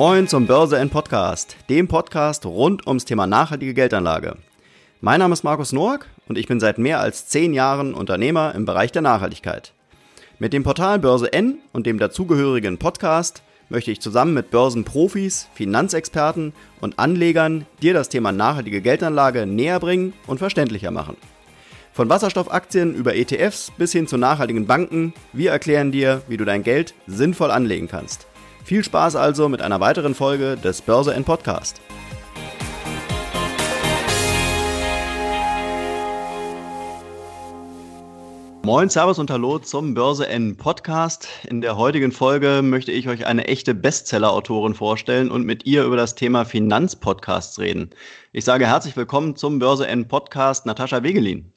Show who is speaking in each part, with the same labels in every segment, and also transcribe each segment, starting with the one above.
Speaker 1: Moin zum Börse N Podcast, dem Podcast rund ums Thema nachhaltige Geldanlage. Mein Name ist Markus Noack und ich bin seit mehr als zehn Jahren Unternehmer im Bereich der Nachhaltigkeit. Mit dem Portal Börse N und dem dazugehörigen Podcast möchte ich zusammen mit Börsenprofis, Finanzexperten und Anlegern dir das Thema nachhaltige Geldanlage näher bringen und verständlicher machen. Von Wasserstoffaktien über ETFs bis hin zu nachhaltigen Banken, wir erklären dir, wie du dein Geld sinnvoll anlegen kannst. Viel Spaß also mit einer weiteren Folge des Börse N Podcast. Moin, Servus und Hallo zum Börse N Podcast. In der heutigen Folge möchte ich euch eine echte Bestseller-Autorin vorstellen und mit ihr über das Thema Finanzpodcasts reden. Ich sage herzlich willkommen zum Börse N Podcast, Natascha Wegelin.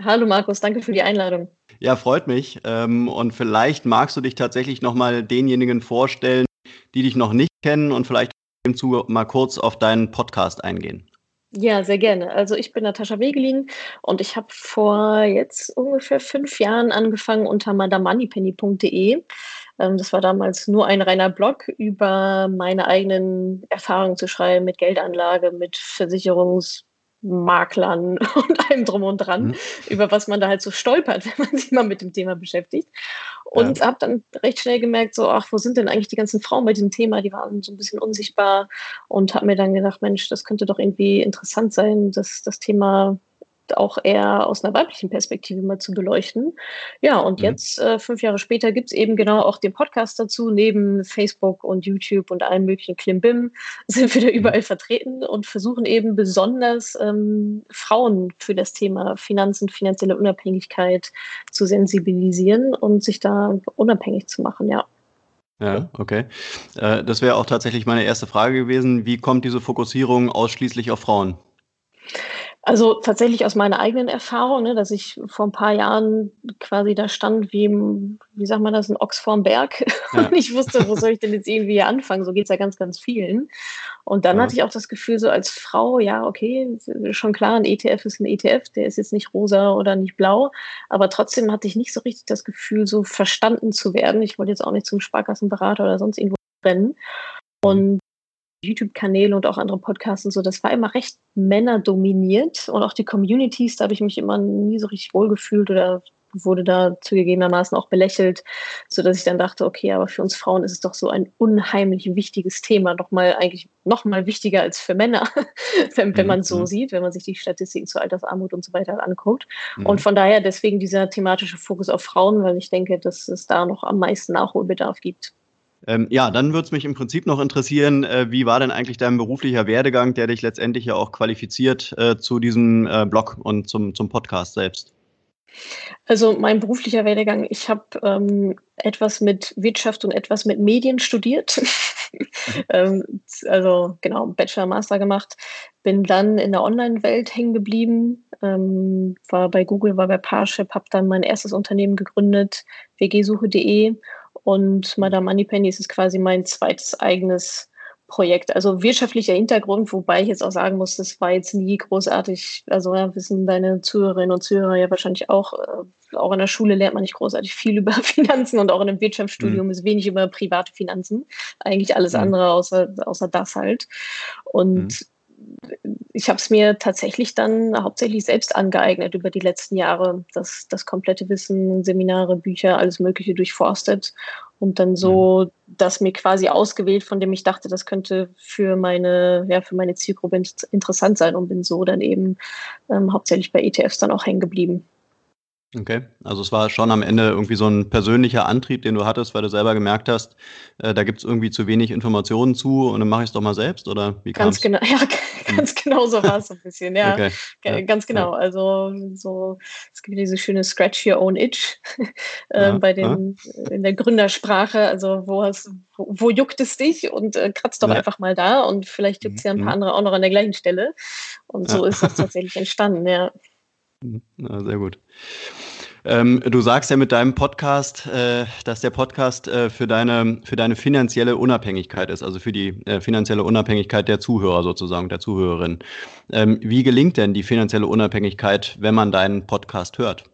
Speaker 2: Hallo Markus, danke für die Einladung.
Speaker 1: Ja, freut mich. Ähm, und vielleicht magst du dich tatsächlich nochmal denjenigen vorstellen, die dich noch nicht kennen und vielleicht im Zuge mal kurz auf deinen Podcast eingehen.
Speaker 2: Ja, sehr gerne. Also ich bin Natascha Wegelin und ich habe vor jetzt ungefähr fünf Jahren angefangen unter madamoneypenny.de. Ähm, das war damals nur ein reiner Blog über meine eigenen Erfahrungen zu schreiben mit Geldanlage, mit Versicherungs- Maklern und allem drum und dran, mhm. über was man da halt so stolpert, wenn man sich mal mit dem Thema beschäftigt. Und ja. habe dann recht schnell gemerkt, so, ach, wo sind denn eigentlich die ganzen Frauen bei diesem Thema? Die waren so ein bisschen unsichtbar und habe mir dann gedacht, Mensch, das könnte doch irgendwie interessant sein, dass das Thema auch eher aus einer weiblichen Perspektive mal zu beleuchten. Ja, und mhm. jetzt, äh, fünf Jahre später, gibt es eben genau auch den Podcast dazu. Neben Facebook und YouTube und allen möglichen Klimbim sind wir da mhm. überall vertreten und versuchen eben besonders ähm, Frauen für das Thema Finanzen, finanzielle Unabhängigkeit zu sensibilisieren und sich da unabhängig zu machen, ja.
Speaker 1: Ja, okay. Äh, das wäre auch tatsächlich meine erste Frage gewesen. Wie kommt diese Fokussierung ausschließlich auf Frauen?
Speaker 2: Also tatsächlich aus meiner eigenen Erfahrung, ne, dass ich vor ein paar Jahren quasi da stand wie, wie sagt man das, ein Ochs vorm Berg. Ja. Und ich wusste, wo soll ich denn jetzt irgendwie anfangen? So geht's ja ganz, ganz vielen. Und dann ja. hatte ich auch das Gefühl, so als Frau, ja, okay, schon klar, ein ETF ist ein ETF, der ist jetzt nicht rosa oder nicht blau. Aber trotzdem hatte ich nicht so richtig das Gefühl, so verstanden zu werden. Ich wollte jetzt auch nicht zum Sparkassenberater oder sonst irgendwo rennen. Und YouTube-Kanäle und auch andere Podcasts und so, das war immer recht männerdominiert und auch die Communities, da habe ich mich immer nie so richtig wohlgefühlt oder wurde da zugegebenermaßen auch belächelt, so dass ich dann dachte, okay, aber für uns Frauen ist es doch so ein unheimlich wichtiges Thema, nochmal eigentlich nochmal wichtiger als für Männer, wenn, wenn man so mhm. sieht, wenn man sich die Statistiken zur Altersarmut und so weiter anguckt. Mhm. Und von daher deswegen dieser thematische Fokus auf Frauen, weil ich denke, dass es da noch am meisten Nachholbedarf gibt.
Speaker 1: Ähm, ja, dann würde es mich im Prinzip noch interessieren, äh, wie war denn eigentlich dein beruflicher Werdegang, der dich letztendlich ja auch qualifiziert äh, zu diesem äh, Blog und zum, zum Podcast selbst?
Speaker 2: Also mein beruflicher Werdegang, ich habe ähm, etwas mit Wirtschaft und etwas mit Medien studiert. ähm, also genau, Bachelor, Master gemacht. Bin dann in der Online-Welt hängen geblieben, ähm, war bei Google, war bei Parship, habe dann mein erstes Unternehmen gegründet, wgsuche.de und Madame Moneypenny ist quasi mein zweites eigenes Projekt. Also wirtschaftlicher Hintergrund, wobei ich jetzt auch sagen muss, das war jetzt nie großartig. Also ja, wissen deine Zuhörerinnen und Zuhörer ja wahrscheinlich auch, äh, auch in der Schule lernt man nicht großartig viel über Finanzen und auch in einem Wirtschaftsstudium mhm. ist wenig über private Finanzen. Eigentlich alles mhm. andere außer, außer das halt. Und mhm ich habe es mir tatsächlich dann hauptsächlich selbst angeeignet über die letzten Jahre, das, das komplette Wissen, Seminare, Bücher, alles Mögliche durchforstet und dann so mhm. das mir quasi ausgewählt, von dem ich dachte, das könnte für meine, ja, für meine Zielgruppe interessant sein und bin so dann eben ähm, hauptsächlich bei ETFs dann auch hängen geblieben.
Speaker 1: Okay, also es war schon am Ende irgendwie so ein persönlicher Antrieb, den du hattest, weil du selber gemerkt hast, äh, da gibt es irgendwie zu wenig Informationen zu und dann mache ich es doch mal selbst oder
Speaker 2: wie Ganz genau, ja. ganz genau so war es so ein bisschen, ja, okay. ja. Ganz genau. Ja. Also so, es gibt diese schöne Scratch Your Own Itch äh, ja. bei den in der Gründersprache. Also wo hast, wo, wo juckt es dich und äh, kratzt doch einfach mal da und vielleicht juckt es ja ein paar mhm. andere auch noch an der gleichen Stelle. Und so ist das tatsächlich entstanden, ja.
Speaker 1: Ja, sehr gut. Ähm, du sagst ja mit deinem Podcast, äh, dass der Podcast äh, für, deine, für deine finanzielle Unabhängigkeit ist, also für die äh, finanzielle Unabhängigkeit der Zuhörer sozusagen, der Zuhörerin. Ähm, wie gelingt denn die finanzielle Unabhängigkeit, wenn man deinen Podcast hört?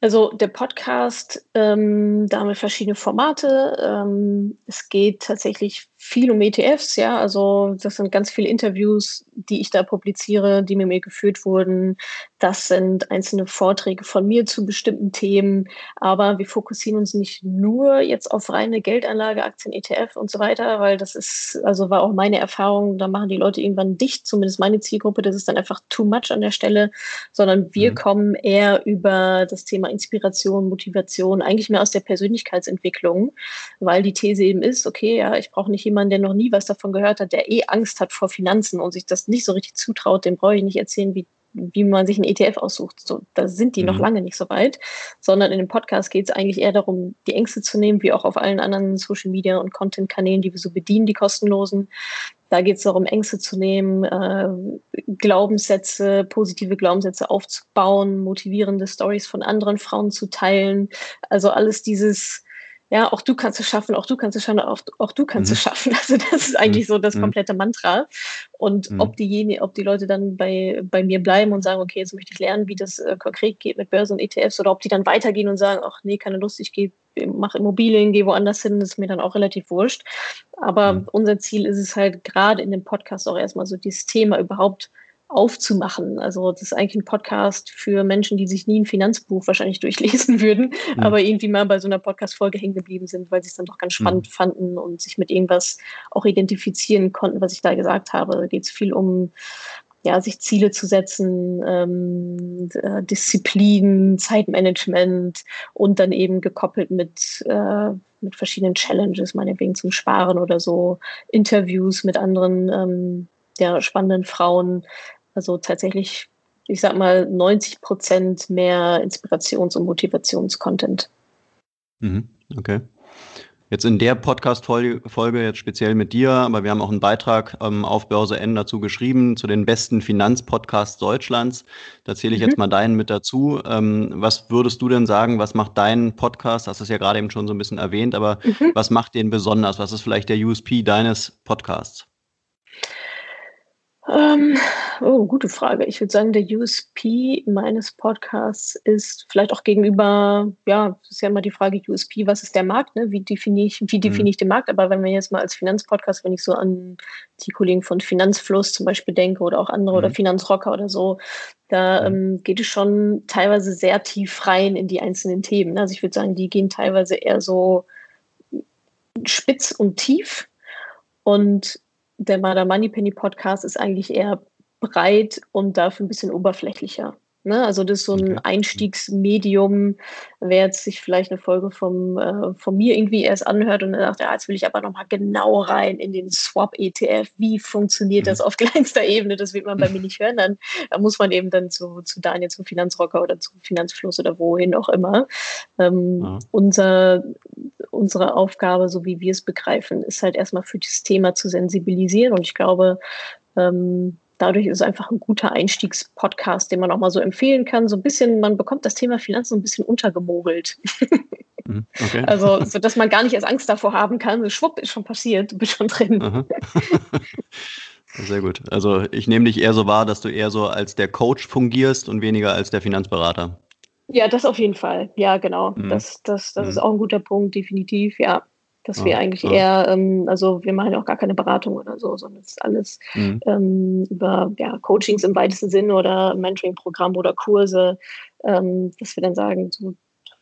Speaker 2: Also der Podcast, ähm, da haben wir verschiedene Formate. Ähm, es geht tatsächlich viel um ETFs, ja. Also das sind ganz viele Interviews, die ich da publiziere, die mit mir geführt wurden. Das sind einzelne Vorträge von mir zu bestimmten Themen. Aber wir fokussieren uns nicht nur jetzt auf reine Geldanlage, Aktien, ETF und so weiter, weil das ist, also war auch meine Erfahrung, da machen die Leute irgendwann dicht, zumindest meine Zielgruppe, das ist dann einfach too much an der Stelle, sondern wir mhm. kommen eher über das Thema Inspiration, Motivation, eigentlich mehr aus der Persönlichkeitsentwicklung, weil die These eben ist, okay, ja, ich brauche nicht jemanden, der noch nie was davon gehört hat, der eh Angst hat vor Finanzen und sich das nicht so richtig zutraut, dem brauche ich nicht erzählen, wie wie man sich einen ETF aussucht. So, da sind die mhm. noch lange nicht so weit, sondern in dem Podcast geht es eigentlich eher darum, die Ängste zu nehmen, wie auch auf allen anderen Social Media und Content-Kanälen, die wir so bedienen, die kostenlosen. Da geht es darum, Ängste zu nehmen, äh, Glaubenssätze, positive Glaubenssätze aufzubauen, motivierende Stories von anderen Frauen zu teilen. Also alles dieses ja, auch du kannst es schaffen, auch du kannst es schaffen, auch, auch du kannst mhm. es schaffen. Also das ist eigentlich so das mhm. komplette Mantra. Und mhm. ob die, ob die Leute dann bei, bei mir bleiben und sagen, okay, jetzt möchte ich lernen, wie das äh, konkret geht mit Börse und ETFs, oder ob die dann weitergehen und sagen, ach nee, keine Lust, ich gehe mache Immobilien, gehe woanders hin, das ist mir dann auch relativ wurscht. Aber mhm. unser Ziel ist es halt gerade in dem Podcast auch erstmal so dieses Thema überhaupt aufzumachen. Also das ist eigentlich ein Podcast für Menschen, die sich nie ein Finanzbuch wahrscheinlich durchlesen würden, mhm. aber irgendwie mal bei so einer Podcast-Folge hängen geblieben sind, weil sie es dann doch ganz spannend mhm. fanden und sich mit irgendwas auch identifizieren konnten, was ich da gesagt habe. Da geht es viel um ja, sich Ziele zu setzen, ähm, äh, Disziplin, Zeitmanagement und dann eben gekoppelt mit, äh, mit verschiedenen Challenges, meinetwegen zum Sparen oder so, Interviews mit anderen ähm, ja, spannenden Frauen. Also tatsächlich, ich sag mal, 90 Prozent mehr Inspirations- und Motivationscontent.
Speaker 1: Mhm, okay. Jetzt in der Podcast-Folge, jetzt speziell mit dir, aber wir haben auch einen Beitrag ähm, auf Börse N dazu geschrieben, zu den besten Finanzpodcasts Deutschlands. Da zähle ich mhm. jetzt mal deinen mit dazu. Ähm, was würdest du denn sagen, was macht deinen Podcast, hast du es ja gerade eben schon so ein bisschen erwähnt, aber mhm. was macht den besonders? Was ist vielleicht der USP deines Podcasts?
Speaker 2: Ähm, oh, gute Frage. Ich würde sagen, der USP meines Podcasts ist vielleicht auch gegenüber, ja, das ist ja immer die Frage USP, was ist der Markt, ne? Wie definiere ich, wie definiere mhm. ich den Markt? Aber wenn wir jetzt mal als Finanzpodcast, wenn ich so an die Kollegen von Finanzfluss zum Beispiel denke oder auch andere mhm. oder Finanzrocker oder so, da mhm. ähm, geht es schon teilweise sehr tief rein in die einzelnen Themen. Ne? Also ich würde sagen, die gehen teilweise eher so spitz und tief. Und der Mother Moneypenny Podcast ist eigentlich eher breit und dafür ein bisschen oberflächlicher. Ne? Also das ist so ein. Einstiegsmedium, wer jetzt sich vielleicht eine Folge vom, äh, von mir irgendwie erst anhört und dann sagt, ja, jetzt will ich aber nochmal genau rein in den Swap-ETF. Wie funktioniert mhm. das auf kleinster Ebene? Das wird man bei mir nicht hören. Dann da muss man eben dann zu, zu Daniel, zum Finanzrocker oder zum Finanzfluss oder wohin auch immer. Ähm, ja. unser, unsere Aufgabe, so wie wir es begreifen, ist halt erstmal für dieses Thema zu sensibilisieren. Und ich glaube, ähm, dadurch ist es einfach ein guter Einstiegspodcast, den man auch mal so empfehlen kann. So ein bisschen, man bekommt das Thema Finanzen so ein bisschen untergemogelt. Mhm, okay. Also, so dass man gar nicht erst Angst davor haben kann. So, schwupp, ist schon passiert, du bist schon drin.
Speaker 1: Sehr gut. Also ich nehme dich eher so wahr, dass du eher so als der Coach fungierst und weniger als der Finanzberater.
Speaker 2: Ja, das auf jeden Fall. Ja, genau. Mhm. Das, das, das mhm. ist auch ein guter Punkt, definitiv, ja. Dass ja, wir eigentlich ja. eher, ähm, also wir machen ja auch gar keine Beratung oder so, sondern es ist alles mhm. ähm, über ja, Coachings im weitesten Sinne oder Mentoring-Programm oder Kurse, ähm, dass wir dann sagen, so,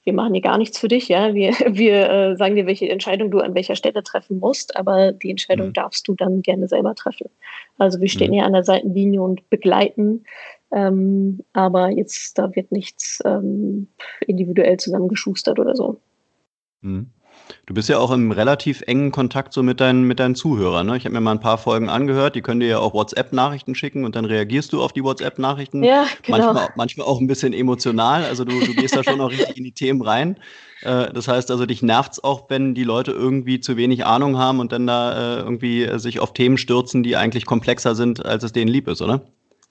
Speaker 2: wir machen hier gar nichts für dich, ja. Wir, wir äh, sagen dir, welche Entscheidung du an welcher Stelle treffen musst, aber die Entscheidung mhm. darfst du dann gerne selber treffen. Also wir stehen mhm. hier an der Seitenlinie und begleiten, ähm, aber jetzt da wird nichts ähm, individuell zusammengeschustert oder so.
Speaker 1: Mhm. Du bist ja auch im relativ engen Kontakt so mit deinen, mit deinen Zuhörern. Ne? Ich habe mir mal ein paar Folgen angehört, die können dir ja auch WhatsApp-Nachrichten schicken und dann reagierst du auf die WhatsApp-Nachrichten.
Speaker 2: Ja, genau.
Speaker 1: Manchmal, manchmal auch ein bisschen emotional. Also du, du gehst da schon auch richtig in die Themen rein. Äh, das heißt also, dich nervt es auch, wenn die Leute irgendwie zu wenig Ahnung haben und dann da äh, irgendwie sich auf Themen stürzen, die eigentlich komplexer sind, als es denen lieb ist, oder?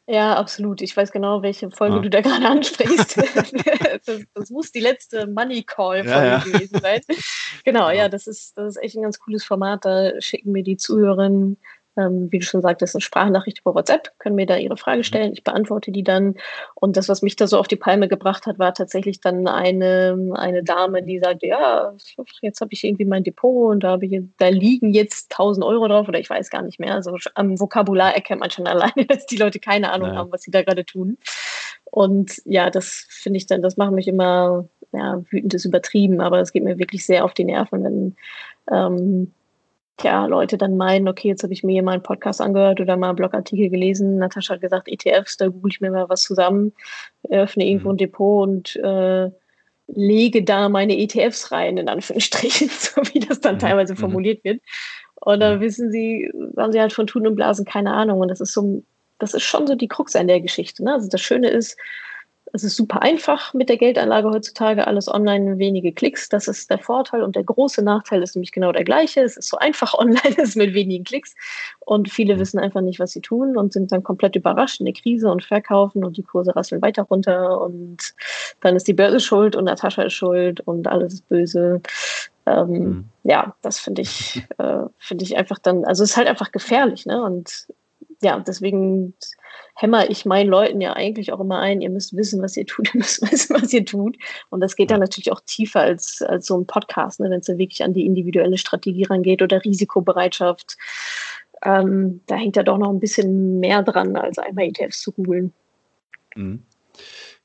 Speaker 2: Ja, absolut. Ich weiß genau, welche Folge ja. du da gerade ansprichst. das, das, muss die letzte Money Call-Folge ja, gewesen sein. Genau, ja, das ist, das ist echt ein ganz cooles Format. Da schicken mir die Zuhörerinnen wie du schon sagtest, eine Sprachnachricht über WhatsApp, können mir da ihre Frage mhm. stellen. Ich beantworte die dann. Und das, was mich da so auf die Palme gebracht hat, war tatsächlich dann eine, eine Dame, die sagte, ja, jetzt habe ich irgendwie mein Depot und da, ich, da liegen jetzt 1000 Euro drauf oder ich weiß gar nicht mehr. Also am Vokabular erkennt man schon alleine, dass die Leute keine Ahnung ja. haben, was sie da gerade tun. Und ja, das finde ich dann, das macht mich immer, ja, wütend ist übertrieben, aber es geht mir wirklich sehr auf die Nerven, wenn ähm, ja, Leute dann meinen, okay, jetzt habe ich mir hier mal einen Podcast angehört oder mal einen Blogartikel gelesen. Natascha hat gesagt, ETFs, da google ich mir mal was zusammen, öffne irgendwo mhm. ein Depot und äh, lege da meine ETFs rein, in Anführungsstrichen, so wie das dann mhm. teilweise mhm. formuliert wird. Und dann mhm. wissen sie, haben sie halt von Tun und Blasen keine Ahnung. Und das ist so, das ist schon so die Krux an der Geschichte. Ne? Also das Schöne ist, es ist super einfach mit der Geldanlage heutzutage, alles online, wenige Klicks. Das ist der Vorteil. Und der große Nachteil ist nämlich genau der gleiche. Es ist so einfach online, es ist mit wenigen Klicks. Und viele wissen einfach nicht, was sie tun und sind dann komplett überrascht in der Krise und verkaufen und die Kurse rasseln weiter runter. Und dann ist die Börse schuld und Natascha ist schuld und alles ist böse. Ähm, mhm. Ja, das finde ich, äh, finde ich einfach dann, also es ist halt einfach gefährlich, ne? Und ja, deswegen hämmer ich meinen Leuten ja eigentlich auch immer ein, ihr müsst wissen, was ihr tut, ihr müsst wissen, was ihr tut. Und das geht dann natürlich auch tiefer als, als so ein Podcast, ne, wenn es dann wirklich an die individuelle Strategie rangeht oder Risikobereitschaft. Ähm, da hängt ja doch noch ein bisschen mehr dran, als einmal ETFs zu googeln.
Speaker 1: Mhm.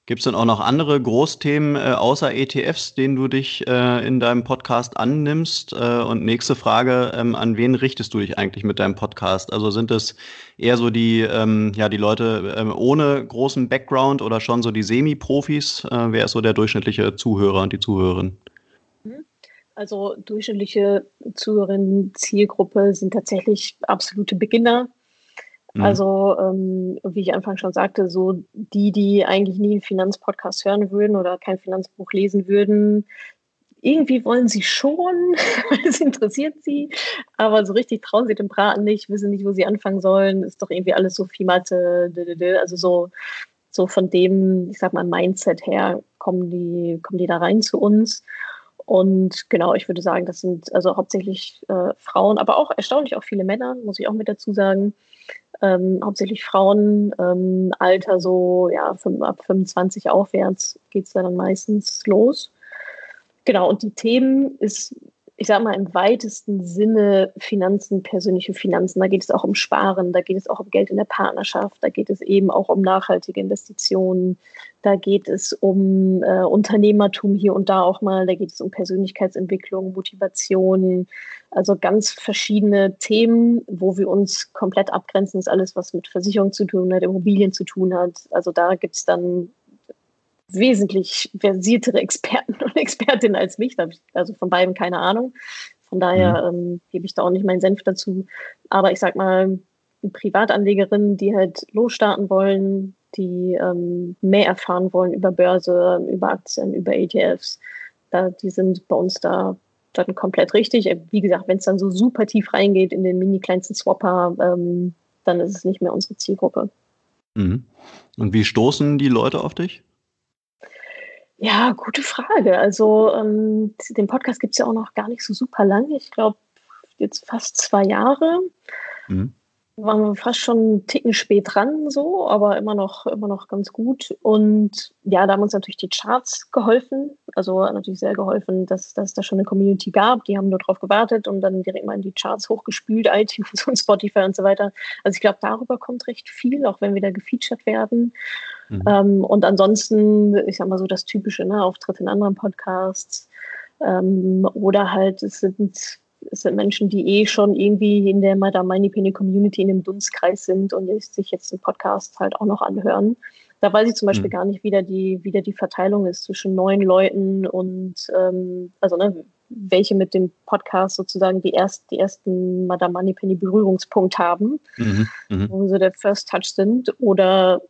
Speaker 1: Gibt es denn auch noch andere Großthemen äh, außer ETFs, denen du dich äh, in deinem Podcast annimmst? Äh, und nächste Frage, ähm, an wen richtest du dich eigentlich mit deinem Podcast? Also sind es eher so die, ähm, ja, die Leute ähm, ohne großen Background oder schon so die Semi-Profis? Äh, wer ist so der durchschnittliche Zuhörer und die Zuhörerin?
Speaker 2: Mhm. Also durchschnittliche Zuhörerinnen, Zielgruppe sind tatsächlich absolute Beginner, Mhm. Also, ähm, wie ich anfangs schon sagte, so die, die eigentlich nie einen Finanzpodcast hören würden oder kein Finanzbuch lesen würden, irgendwie wollen sie schon, es interessiert sie, aber so richtig trauen sie dem Braten nicht, wissen nicht, wo sie anfangen sollen, ist doch irgendwie alles so viel also so, so von dem, ich sag mal, Mindset her kommen die, kommen die da rein zu uns. Und genau, ich würde sagen, das sind also hauptsächlich äh, Frauen, aber auch erstaunlich auch viele Männer, muss ich auch mit dazu sagen ähm, hauptsächlich Frauen, ähm, Alter so, ja, ab 25 aufwärts geht es dann meistens los. Genau, und die Themen ist ich sage mal, im weitesten Sinne Finanzen, persönliche Finanzen. Da geht es auch um Sparen, da geht es auch um Geld in der Partnerschaft, da geht es eben auch um nachhaltige Investitionen, da geht es um äh, Unternehmertum hier und da auch mal, da geht es um Persönlichkeitsentwicklung, Motivation, also ganz verschiedene Themen, wo wir uns komplett abgrenzen, ist alles, was mit Versicherung zu tun hat, Immobilien zu tun hat. Also da gibt es dann wesentlich versiertere Experten und Expertinnen als mich. Da habe ich also von beiden keine Ahnung. Von daher mhm. ähm, gebe ich da auch nicht meinen Senf dazu. Aber ich sag mal, Privatanlegerinnen, die halt losstarten wollen, die ähm, mehr erfahren wollen über Börse, über Aktien, über ETFs, da, die sind bei uns da dann komplett richtig. Wie gesagt, wenn es dann so super tief reingeht in den mini kleinsten Swapper, ähm, dann ist es nicht mehr unsere Zielgruppe.
Speaker 1: Mhm. Und wie stoßen die Leute auf dich?
Speaker 2: Ja, gute Frage. Also ähm, den Podcast gibt es ja auch noch gar nicht so super lange. Ich glaube, jetzt fast zwei Jahre. Mhm waren wir fast schon einen Ticken spät dran, so, aber immer noch, immer noch ganz gut. Und ja, da haben uns natürlich die Charts geholfen. Also natürlich sehr geholfen, dass, dass es da schon eine Community gab. Die haben nur drauf gewartet und dann direkt mal in die Charts hochgespült, iTunes und Spotify und so weiter. Also ich glaube, darüber kommt recht viel, auch wenn wir da gefeatured werden. Mhm. Ähm, und ansonsten, ich sag mal so das Typische, ne, Auftritt in anderen Podcasts. Ähm, oder halt, es sind es sind Menschen, die eh schon irgendwie in der Madame Money Penny Community in dem Dunstkreis sind und sich jetzt den Podcast halt auch noch anhören. Da weiß ich zum Beispiel mhm. gar nicht, wie da, die, wie da die Verteilung ist zwischen neuen Leuten und ähm, also ne, welche mit dem Podcast sozusagen die, erst, die ersten Madame Money Penny Berührungspunkt haben, mhm. Mhm. wo sie der First Touch sind oder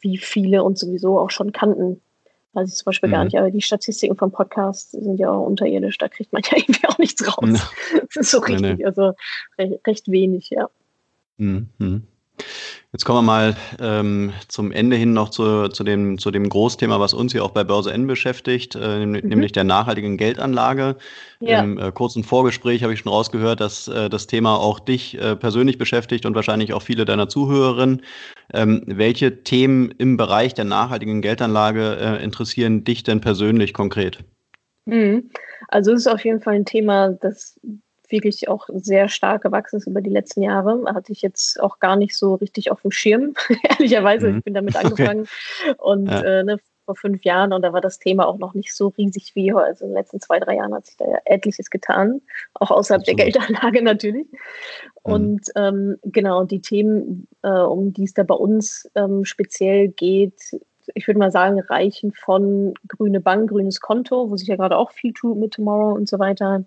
Speaker 2: wie viele uns sowieso auch schon kannten. Weiß ich zum Beispiel mhm. gar nicht, aber die Statistiken vom Podcast sind ja auch unterirdisch, da kriegt man ja irgendwie auch nichts raus. Ist so richtig, nee, nee. also recht, recht, wenig, ja.
Speaker 1: Mhm. Jetzt kommen wir mal ähm, zum Ende hin noch zu, zu, dem, zu dem Großthema, was uns hier auch bei Börse N beschäftigt, äh, mhm. nämlich der nachhaltigen Geldanlage. Ja. Im äh, kurzen Vorgespräch habe ich schon rausgehört, dass äh, das Thema auch dich äh, persönlich beschäftigt und wahrscheinlich auch viele deiner Zuhörerinnen. Ähm, welche Themen im Bereich der nachhaltigen Geldanlage äh, interessieren dich denn persönlich konkret?
Speaker 2: Mhm. Also es ist auf jeden Fall ein Thema, das wirklich auch sehr stark gewachsen ist über die letzten Jahre. Hatte ich jetzt auch gar nicht so richtig auf dem Schirm, ehrlicherweise. Mhm. Ich bin damit angefangen okay. und ja. äh, ne, vor fünf Jahren und da war das Thema auch noch nicht so riesig wie heute. Also in den letzten zwei, drei Jahren hat sich da ja etliches getan, auch außerhalb Absolut. der Geldanlage natürlich. Mhm. Und ähm, genau, die Themen, äh, um die es da bei uns ähm, speziell geht, ich würde mal sagen, reichen von grüne Bank, grünes Konto, wo sich ja gerade auch viel tut mit Tomorrow und so weiter.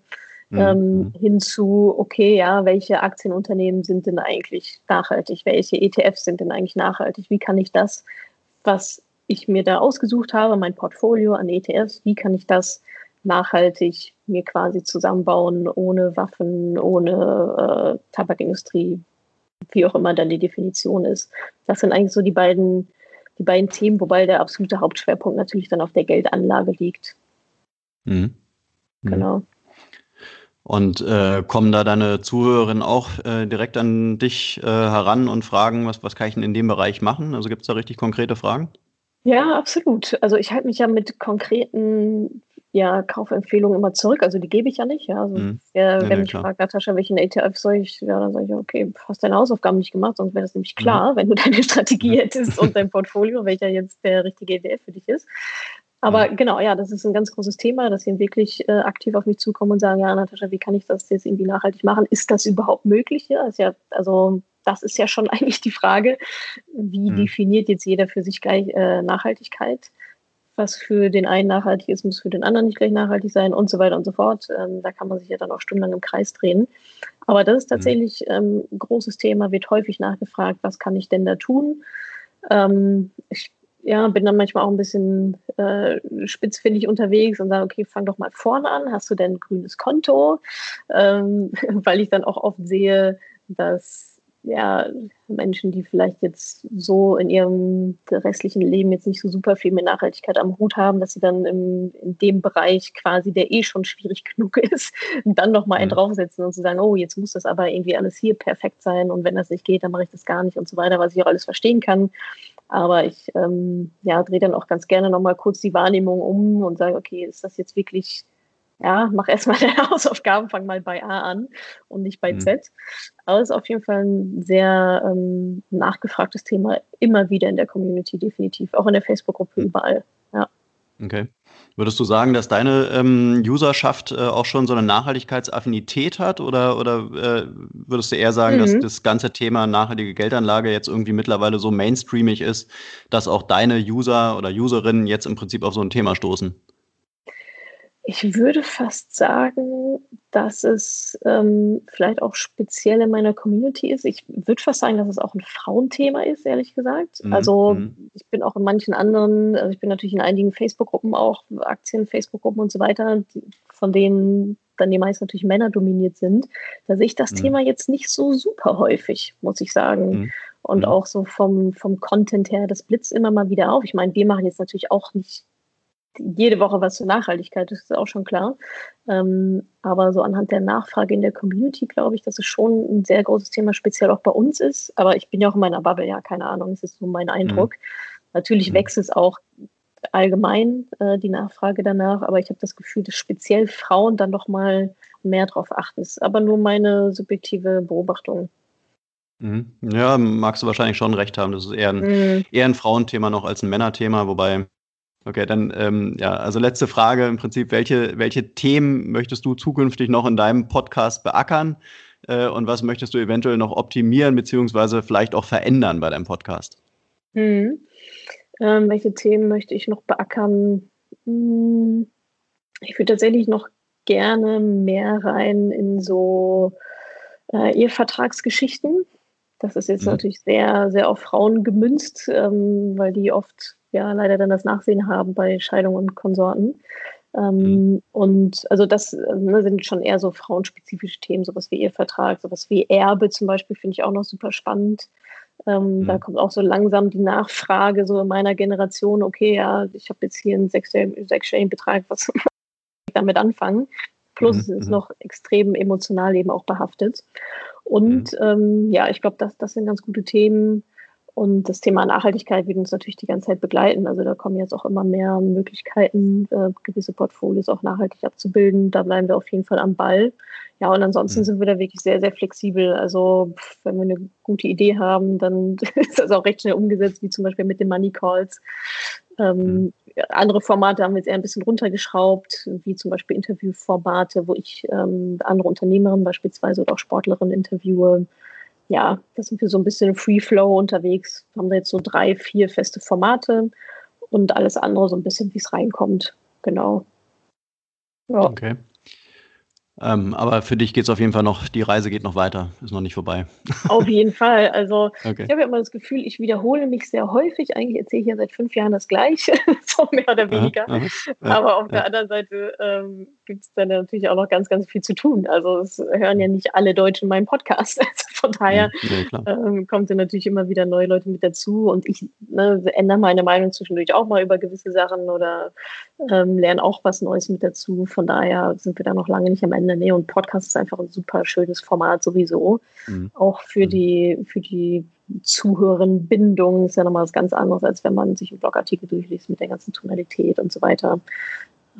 Speaker 2: Ähm, mhm. hinzu, okay, ja, welche Aktienunternehmen sind denn eigentlich nachhaltig? Welche ETFs sind denn eigentlich nachhaltig? Wie kann ich das, was ich mir da ausgesucht habe, mein Portfolio an ETFs, wie kann ich das nachhaltig mir quasi zusammenbauen, ohne Waffen, ohne äh, Tabakindustrie, wie auch immer dann die Definition ist. Das sind eigentlich so die beiden, die beiden Themen, wobei der absolute Hauptschwerpunkt natürlich dann auf der Geldanlage liegt.
Speaker 1: Mhm. Mhm. Genau. Und äh, kommen da deine Zuhörerinnen auch äh, direkt an dich äh, heran und fragen, was, was kann ich denn in dem Bereich machen? Also gibt es da richtig konkrete Fragen?
Speaker 2: Ja, absolut. Also ich halte mich ja mit konkreten ja, Kaufempfehlungen immer zurück. Also die gebe ich ja nicht. Ja. Also, mhm. ja, wenn nee, mich fragt, Natascha, welchen ETF soll ich, ja, dann sage ich, okay, hast deine Hausaufgaben nicht gemacht, sonst wäre das nämlich klar, mhm. wenn du deine Strategie hättest und dein Portfolio, welcher jetzt der richtige ETF für dich ist. Aber mhm. genau, ja, das ist ein ganz großes Thema, dass sie wirklich äh, aktiv auf mich zukommen und sagen, ja, Natascha, wie kann ich das jetzt irgendwie nachhaltig machen? Ist das überhaupt möglich? Ja, ist ja also das ist ja schon eigentlich die Frage, wie mhm. definiert jetzt jeder für sich gleich äh, Nachhaltigkeit? Was für den einen nachhaltig ist, muss für den anderen nicht gleich nachhaltig sein und so weiter und so fort. Ähm, da kann man sich ja dann auch stundenlang im Kreis drehen. Aber das ist mhm. tatsächlich ein ähm, großes Thema, wird häufig nachgefragt, was kann ich denn da tun? Ähm, ich ja, bin dann manchmal auch ein bisschen äh, spitzfindig unterwegs und sage, okay, fang doch mal vorne an. Hast du denn ein grünes Konto? Ähm, weil ich dann auch oft sehe, dass ja, Menschen, die vielleicht jetzt so in ihrem restlichen Leben jetzt nicht so super viel mit Nachhaltigkeit am Hut haben, dass sie dann im, in dem Bereich quasi, der eh schon schwierig genug ist, dann nochmal einen mhm. draufsetzen und zu sagen, oh, jetzt muss das aber irgendwie alles hier perfekt sein und wenn das nicht geht, dann mache ich das gar nicht und so weiter, was ich auch alles verstehen kann. Aber ich ähm, ja, drehe dann auch ganz gerne nochmal kurz die Wahrnehmung um und sage, okay, ist das jetzt wirklich, ja, mach erstmal deine Hausaufgaben, fang mal bei A an und nicht bei mhm. Z. Aber es ist auf jeden Fall ein sehr ähm, nachgefragtes Thema, immer wieder in der Community, definitiv, auch in der Facebook-Gruppe, mhm. überall. Ja.
Speaker 1: Okay. Würdest du sagen, dass deine ähm, Userschaft äh, auch schon so eine Nachhaltigkeitsaffinität hat oder, oder äh, würdest du eher sagen, mhm. dass das ganze Thema nachhaltige Geldanlage jetzt irgendwie mittlerweile so mainstreamig ist, dass auch deine User oder Userinnen jetzt im Prinzip auf so ein Thema stoßen?
Speaker 2: Ich würde fast sagen, dass es ähm, vielleicht auch speziell in meiner Community ist. Ich würde fast sagen, dass es auch ein Frauenthema ist, ehrlich gesagt. Mhm. Also mhm. ich bin auch in manchen anderen, also ich bin natürlich in einigen Facebook-Gruppen auch, Aktien-Facebook-Gruppen und so weiter, die, von denen dann die meisten natürlich Männer dominiert sind. Da sehe ich das mhm. Thema jetzt nicht so super häufig, muss ich sagen. Mhm. Und mhm. auch so vom, vom Content her, das blitzt immer mal wieder auf. Ich meine, wir machen jetzt natürlich auch nicht jede Woche was zur Nachhaltigkeit, das ist auch schon klar. Ähm, aber so anhand der Nachfrage in der Community glaube ich, dass es schon ein sehr großes Thema, speziell auch bei uns ist. Aber ich bin ja auch in meiner Bubble, ja, keine Ahnung, das ist so mein Eindruck. Mhm. Natürlich mhm. wächst es auch allgemein, äh, die Nachfrage danach, aber ich habe das Gefühl, dass speziell Frauen dann noch mal mehr darauf achten. Das ist aber nur meine subjektive Beobachtung.
Speaker 1: Mhm. Ja, magst du wahrscheinlich schon recht haben. Das ist eher ein, mhm. eher ein Frauenthema noch als ein Männerthema, wobei Okay, dann ähm, ja, also letzte Frage im Prinzip, welche, welche Themen möchtest du zukünftig noch in deinem Podcast beackern äh, und was möchtest du eventuell noch optimieren beziehungsweise vielleicht auch verändern bei deinem Podcast?
Speaker 2: Hm. Ähm, welche Themen möchte ich noch beackern? Hm. Ich würde tatsächlich noch gerne mehr rein in so äh, Ehevertragsgeschichten. Das ist jetzt mhm. natürlich sehr, sehr auf Frauen gemünzt, ähm, weil die oft ja leider dann das Nachsehen haben bei Scheidung und Konsorten. Ähm, mhm. Und also das ne, sind schon eher so frauenspezifische Themen, sowas wie Ehevertrag, sowas wie Erbe zum Beispiel, finde ich auch noch super spannend. Ähm, mhm. Da kommt auch so langsam die Nachfrage so in meiner Generation, okay, ja, ich habe jetzt hier einen sechsstelligen Betrag, was soll ich damit anfangen? Plus mhm. es ist mhm. noch extrem emotional eben auch behaftet. Und mhm. ähm, ja, ich glaube, das, das sind ganz gute Themen. Und das Thema Nachhaltigkeit wird uns natürlich die ganze Zeit begleiten. Also da kommen jetzt auch immer mehr Möglichkeiten, äh, gewisse Portfolios auch nachhaltig abzubilden. Da bleiben wir auf jeden Fall am Ball. Ja, und ansonsten mhm. sind wir da wirklich sehr, sehr flexibel. Also wenn wir eine gute Idee haben, dann ist das auch recht schnell umgesetzt, wie zum Beispiel mit den Money Calls. Ähm, mhm. Andere Formate haben wir jetzt eher ein bisschen runtergeschraubt, wie zum Beispiel Interviewformate, wo ich ähm, andere Unternehmerinnen beispielsweise oder auch Sportlerinnen interviewe ja, da sind wir so ein bisschen Free Flow unterwegs. Haben wir jetzt so drei, vier feste Formate und alles andere so ein bisschen, wie es reinkommt. Genau.
Speaker 1: Ja. Okay. Ähm, aber für dich geht es auf jeden Fall noch, die Reise geht noch weiter, ist noch nicht vorbei.
Speaker 2: Auf jeden Fall. Also okay. ich habe ja immer das Gefühl, ich wiederhole mich sehr häufig. Eigentlich erzähle ich ja seit fünf Jahren das Gleiche, so mehr oder weniger. Aha, aha. Aber auf ja. der anderen Seite ähm, gibt es dann natürlich auch noch ganz, ganz viel zu tun. Also es hören ja nicht alle Deutschen meinen Podcast. Also von daher ja, ähm, kommt dann natürlich immer wieder neue Leute mit dazu und ich ne, ändere meine Meinung zwischendurch auch mal über gewisse Sachen oder ähm, lerne auch was Neues mit dazu. Von daher sind wir da noch lange nicht am Ende. Nee, und Podcast ist einfach ein super schönes Format sowieso. Mhm. Auch für mhm. die, für die Zuhörerbindung ist ja nochmal was ganz anderes, als wenn man sich einen Blogartikel durchliest mit der ganzen Tonalität und so weiter.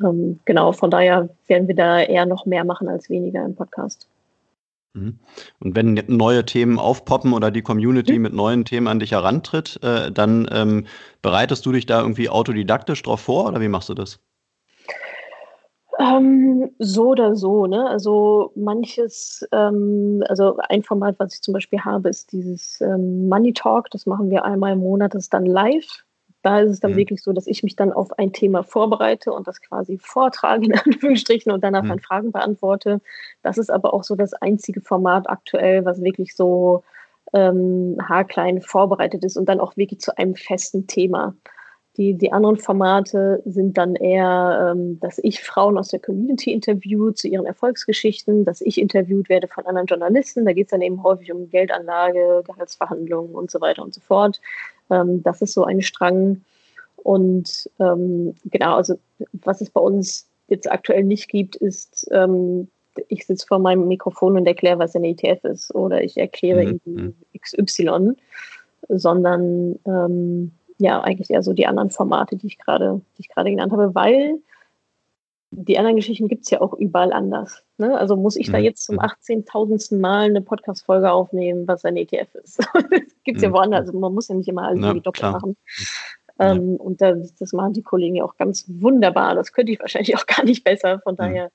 Speaker 2: Ähm, genau, von daher werden wir da eher noch mehr machen als weniger im Podcast.
Speaker 1: Mhm. Und wenn neue Themen aufpoppen oder die Community mhm. mit neuen Themen an dich herantritt, äh, dann ähm, bereitest du dich da irgendwie autodidaktisch drauf vor oder wie machst du das?
Speaker 2: Ähm, so oder so, ne? Also manches, ähm, also ein Format, was ich zum Beispiel habe, ist dieses ähm, Money Talk. Das machen wir einmal im Monat, das ist dann live. Da ist es dann mhm. wirklich so, dass ich mich dann auf ein Thema vorbereite und das quasi vortrage, in Anführungsstrichen, und danach mhm. dann Fragen beantworte. Das ist aber auch so das einzige Format aktuell, was wirklich so ähm, haarklein vorbereitet ist und dann auch wirklich zu einem festen Thema. Die, die anderen Formate sind dann eher, ähm, dass ich Frauen aus der Community interview zu ihren Erfolgsgeschichten, dass ich interviewt werde von anderen Journalisten. Da geht es dann eben häufig um Geldanlage, Gehaltsverhandlungen und so weiter und so fort. Ähm, das ist so ein Strang. Und ähm, genau, also was es bei uns jetzt aktuell nicht gibt, ist, ähm, ich sitze vor meinem Mikrofon und erkläre, was ein ETF ist oder ich erkläre mhm. mhm. XY, sondern ähm, ja, eigentlich eher so die anderen Formate, die ich gerade, die ich gerade genannt habe, weil die anderen Geschichten gibt es ja auch überall anders. Ne? Also muss ich da mhm. jetzt zum 18.000. Mhm. Mal eine Podcast-Folge aufnehmen, was ein ETF ist. das gibt es ja mhm. woanders. Also man muss ja nicht immer alles irgendwie doppelt machen. Ähm, und das, das, machen die Kollegen ja auch ganz wunderbar. Das könnte ich wahrscheinlich auch gar nicht besser. Von daher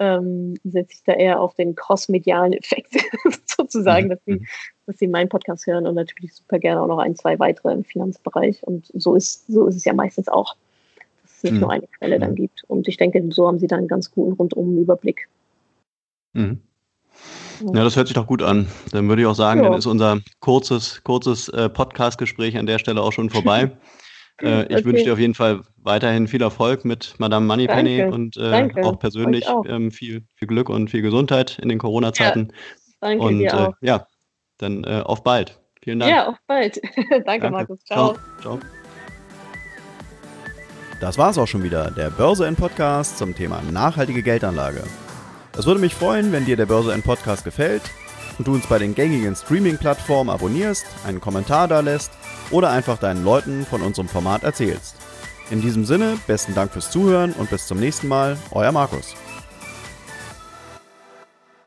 Speaker 2: ähm, setze ich da eher auf den cross-medialen Effekt sozusagen, dass sie, dass sie meinen Podcast hören und natürlich super gerne auch noch ein, zwei weitere im Finanzbereich. Und so ist, so ist es ja meistens auch nicht mhm. nur eine Quelle dann gibt. Und ich denke, so haben sie dann einen ganz guten rundum Überblick.
Speaker 1: Mhm. Ja, das hört sich doch gut an. Dann würde ich auch sagen, ja. dann ist unser kurzes, kurzes äh, Podcast-Gespräch an der Stelle auch schon vorbei. äh, ich okay. wünsche dir auf jeden Fall weiterhin viel Erfolg mit Madame Moneypenny Danke. und äh, auch persönlich auch. Ähm, viel, viel Glück und viel Gesundheit in den Corona-Zeiten. Ja. Danke und dir äh, auch. ja, dann äh, auf bald. Vielen Dank.
Speaker 2: Ja, auf bald. Danke, Danke, Markus. Ciao. Ciao. Ciao.
Speaker 1: Das war's auch schon wieder, der Börse in Podcast zum Thema nachhaltige Geldanlage. Es würde mich freuen, wenn dir der Börse in Podcast gefällt und du uns bei den gängigen Streaming-Plattformen abonnierst, einen Kommentar da lässt oder einfach deinen Leuten von unserem Format erzählst. In diesem Sinne, besten Dank fürs Zuhören und bis zum nächsten Mal, euer Markus.